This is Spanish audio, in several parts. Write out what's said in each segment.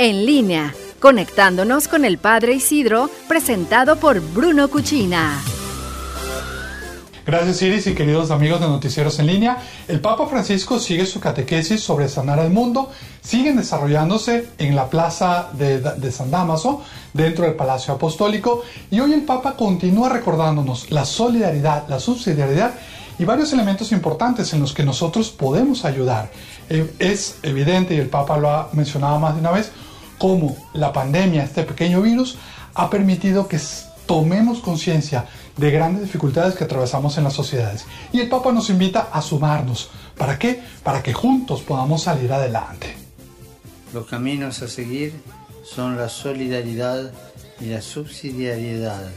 En línea, conectándonos con el Padre Isidro, presentado por Bruno Cuchina. Gracias Iris y queridos amigos de Noticieros en línea. El Papa Francisco sigue su catequesis sobre sanar al mundo. Siguen desarrollándose en la plaza de, San Damaso, dentro del Palacio Apostólico. Y hoy el Papa continúa recordándonos la solidaridad, la subsidiariedad y varios elementos importantes en los que nosotros podemos ayudar. Eh, es evidente, y el Papa lo ha mencionado más de una vez, cómo la pandemia, este pequeño virus, ha permitido que tomemos conciencia de grandes dificultades que atravesamos en las sociedades. Y el Papa nos invita a sumarnos. ¿Para qué? Para que juntos podamos salir adelante. Los caminos a seguir son la solidaridad y la subsidiariedad,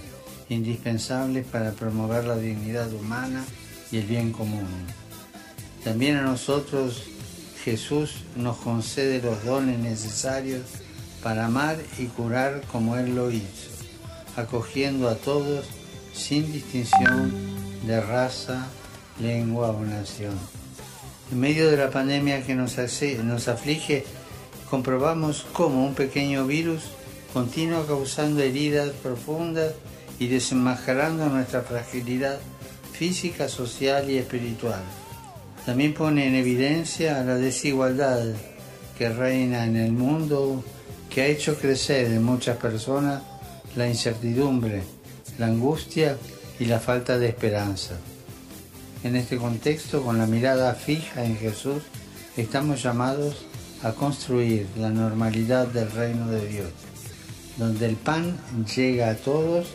indispensables para promover la dignidad humana y el bien común. También a nosotros Jesús nos concede los dones necesarios para amar y curar como Él lo hizo, acogiendo a todos sin distinción de raza, lengua o nación. En medio de la pandemia que nos, nos aflige, comprobamos cómo un pequeño virus continúa causando heridas profundas y desenmascarando nuestra fragilidad física, social y espiritual. También pone en evidencia la desigualdad que reina en el mundo, que ha hecho crecer en muchas personas la incertidumbre, la angustia y la falta de esperanza. En este contexto, con la mirada fija en Jesús, estamos llamados a construir la normalidad del reino de Dios, donde el pan llega a todos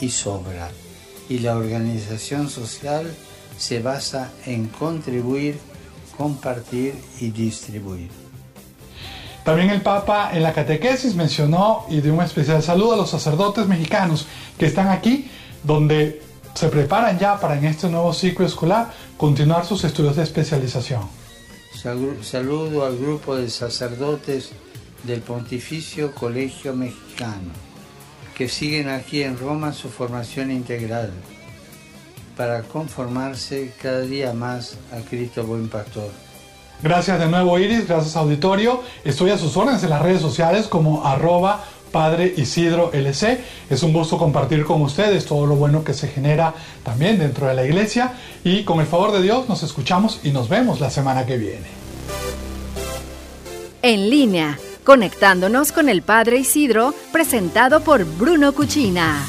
y sobra, y la organización social se basa en contribuir, compartir y distribuir. También el Papa en la catequesis mencionó y dio un especial saludo a los sacerdotes mexicanos que están aquí, donde se preparan ya para en este nuevo ciclo escolar continuar sus estudios de especialización. Saludo al grupo de sacerdotes del Pontificio Colegio Mexicano, que siguen aquí en Roma su formación integral para conformarse cada día más a Cristo Buen Pastor. Gracias de nuevo Iris, gracias auditorio. Estoy a sus órdenes en las redes sociales como arroba Padre Isidro LC. Es un gusto compartir con ustedes todo lo bueno que se genera también dentro de la iglesia y con el favor de Dios nos escuchamos y nos vemos la semana que viene. En línea, conectándonos con el Padre Isidro, presentado por Bruno Cuchina.